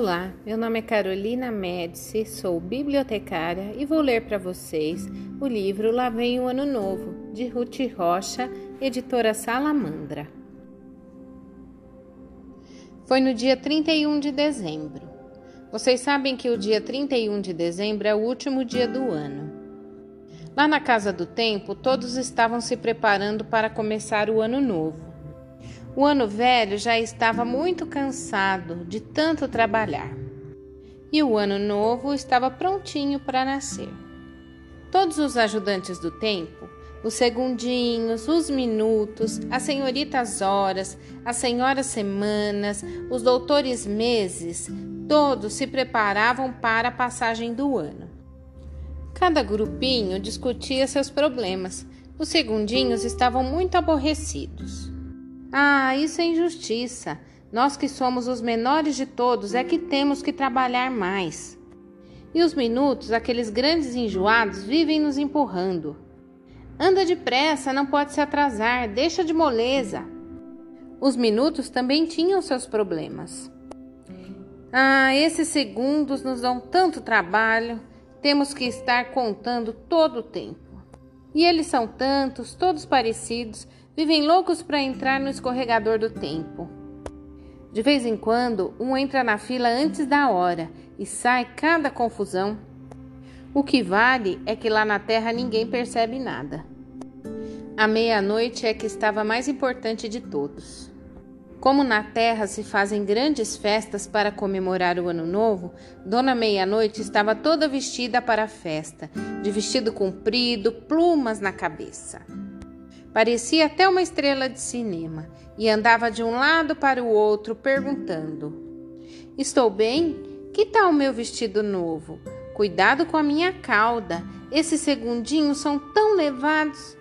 Olá, meu nome é Carolina Médici, sou bibliotecária e vou ler para vocês o livro Lá Vem o Ano Novo, de Ruth Rocha, editora Salamandra. Foi no dia 31 de dezembro. Vocês sabem que o dia 31 de dezembro é o último dia do ano. Lá na Casa do Tempo, todos estavam se preparando para começar o ano novo. O ano velho já estava muito cansado de tanto trabalhar. E o ano novo estava prontinho para nascer. Todos os ajudantes do tempo, os segundinhos, os minutos, as senhoritas horas, as senhoras semanas, os doutores meses, todos se preparavam para a passagem do ano. Cada grupinho discutia seus problemas. Os segundinhos estavam muito aborrecidos. Ah, isso é injustiça. Nós que somos os menores de todos é que temos que trabalhar mais. E os minutos, aqueles grandes enjoados, vivem nos empurrando. Anda depressa, não pode se atrasar, deixa de moleza. Os minutos também tinham seus problemas. Ah, esses segundos nos dão tanto trabalho, temos que estar contando todo o tempo. E eles são tantos, todos parecidos, Vivem loucos para entrar no escorregador do tempo. De vez em quando, um entra na fila antes da hora e sai cada confusão. O que vale é que lá na terra ninguém percebe nada. A meia-noite é que estava mais importante de todos. Como na terra se fazem grandes festas para comemorar o ano novo, Dona Meia-Noite estava toda vestida para a festa, de vestido comprido, plumas na cabeça. Parecia até uma estrela de cinema e andava de um lado para o outro perguntando: Estou bem? Que tal o meu vestido novo? Cuidado com a minha cauda, esses segundinhos são tão levados.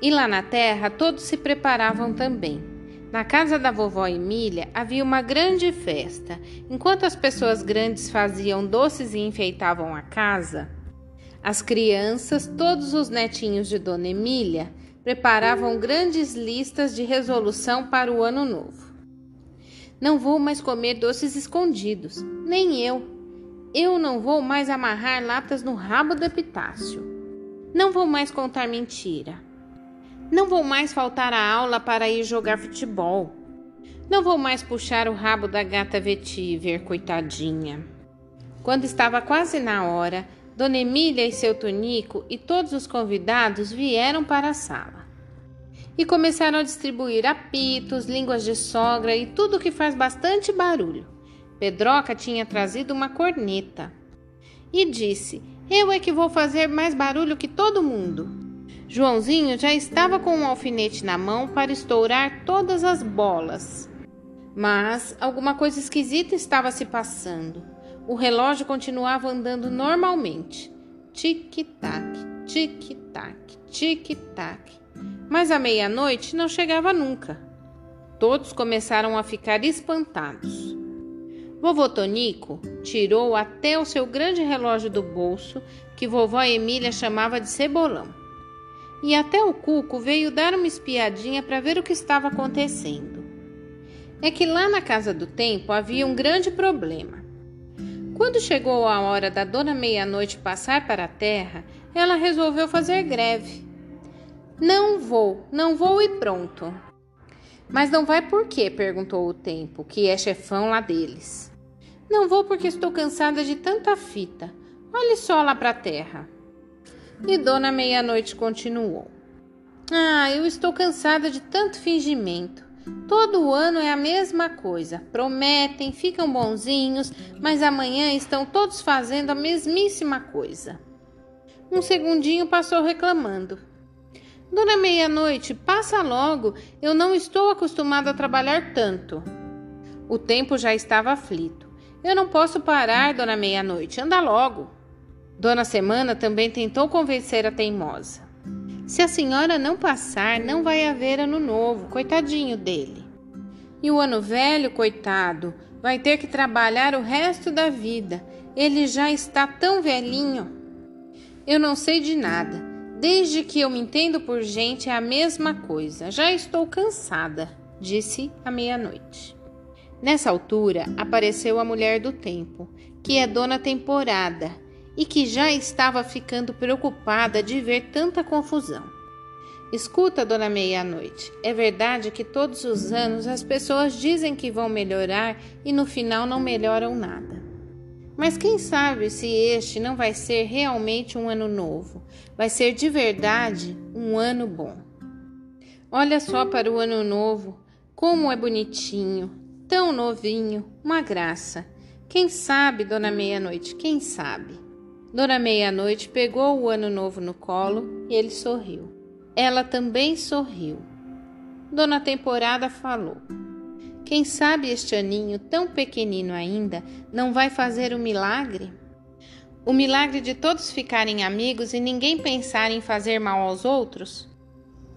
E lá na terra todos se preparavam também. Na casa da vovó Emília havia uma grande festa. Enquanto as pessoas grandes faziam doces e enfeitavam a casa, as crianças, todos os netinhos de Dona Emília, preparavam grandes listas de resolução para o ano novo. Não vou mais comer doces escondidos, nem eu. Eu não vou mais amarrar latas no rabo do epitácio. Não vou mais contar mentira. Não vou mais faltar à aula para ir jogar futebol. Não vou mais puxar o rabo da gata vetiver, coitadinha. Quando estava quase na hora, Dona Emília e seu Tonico e todos os convidados vieram para a sala e começaram a distribuir apitos, línguas de sogra e tudo que faz bastante barulho. Pedroca tinha trazido uma corneta e disse: Eu é que vou fazer mais barulho que todo mundo. Joãozinho já estava com um alfinete na mão para estourar todas as bolas. Mas alguma coisa esquisita estava se passando. O relógio continuava andando normalmente. Tic-tac, tic-tac, tic-tac. Mas a meia-noite não chegava nunca. Todos começaram a ficar espantados. Vovô Tonico tirou até o seu grande relógio do bolso, que vovó Emília chamava de cebolão. E até o Cuco veio dar uma espiadinha para ver o que estava acontecendo. É que lá na casa do tempo havia um grande problema. Quando chegou a hora da dona meia-noite passar para a terra, ela resolveu fazer greve. Não vou, não vou e pronto. Mas não vai por quê? perguntou o tempo, que é chefão lá deles. Não vou porque estou cansada de tanta fita. Olhe só lá para a terra. E Dona Meia-Noite continuou. Ah, eu estou cansada de tanto fingimento. Todo ano é a mesma coisa. Prometem, ficam bonzinhos, mas amanhã estão todos fazendo a mesmíssima coisa. Um segundinho passou reclamando. Dona Meia-Noite, passa logo, eu não estou acostumado a trabalhar tanto. O tempo já estava aflito. Eu não posso parar, Dona Meia-Noite, anda logo. Dona Semana também tentou convencer a teimosa. Se a senhora não passar, não vai haver ano novo, coitadinho dele. E o ano velho, coitado, vai ter que trabalhar o resto da vida. Ele já está tão velhinho. Eu não sei de nada. Desde que eu me entendo por gente é a mesma coisa. Já estou cansada, disse à meia-noite. Nessa altura apareceu a mulher do tempo, que é dona temporada e que já estava ficando preocupada de ver tanta confusão. Escuta, dona Meia-Noite, é verdade que todos os anos as pessoas dizem que vão melhorar e no final não melhoram nada. Mas quem sabe se este não vai ser realmente um ano novo, vai ser de verdade um ano bom. Olha só para o ano novo, como é bonitinho, tão novinho, uma graça. Quem sabe, dona Meia-Noite, quem sabe? Dona Meia-Noite pegou o ano novo no colo e ele sorriu. Ela também sorriu. Dona Temporada falou: Quem sabe este aninho, tão pequenino ainda, não vai fazer o milagre? O milagre de todos ficarem amigos e ninguém pensar em fazer mal aos outros?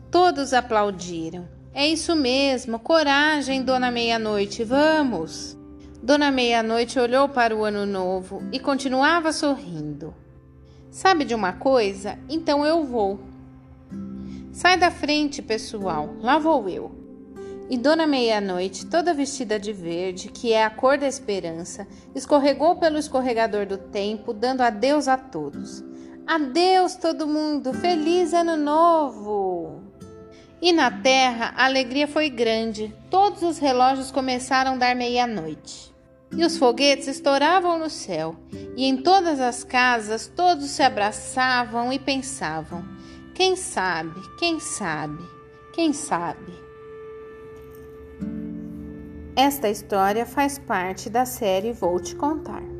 Todos aplaudiram. É isso mesmo, coragem, Dona Meia-Noite, vamos! Dona Meia-Noite olhou para o ano novo e continuava sorrindo. Sabe de uma coisa? Então eu vou. Sai da frente, pessoal, lá vou eu. E Dona Meia-Noite, toda vestida de verde, que é a cor da esperança, escorregou pelo escorregador do tempo, dando adeus a todos. Adeus, todo mundo! Feliz Ano Novo! E na terra a alegria foi grande. Todos os relógios começaram a dar meia-noite. E os foguetes estouravam no céu. E em todas as casas todos se abraçavam e pensavam: quem sabe, quem sabe, quem sabe? Esta história faz parte da série Vou Te Contar.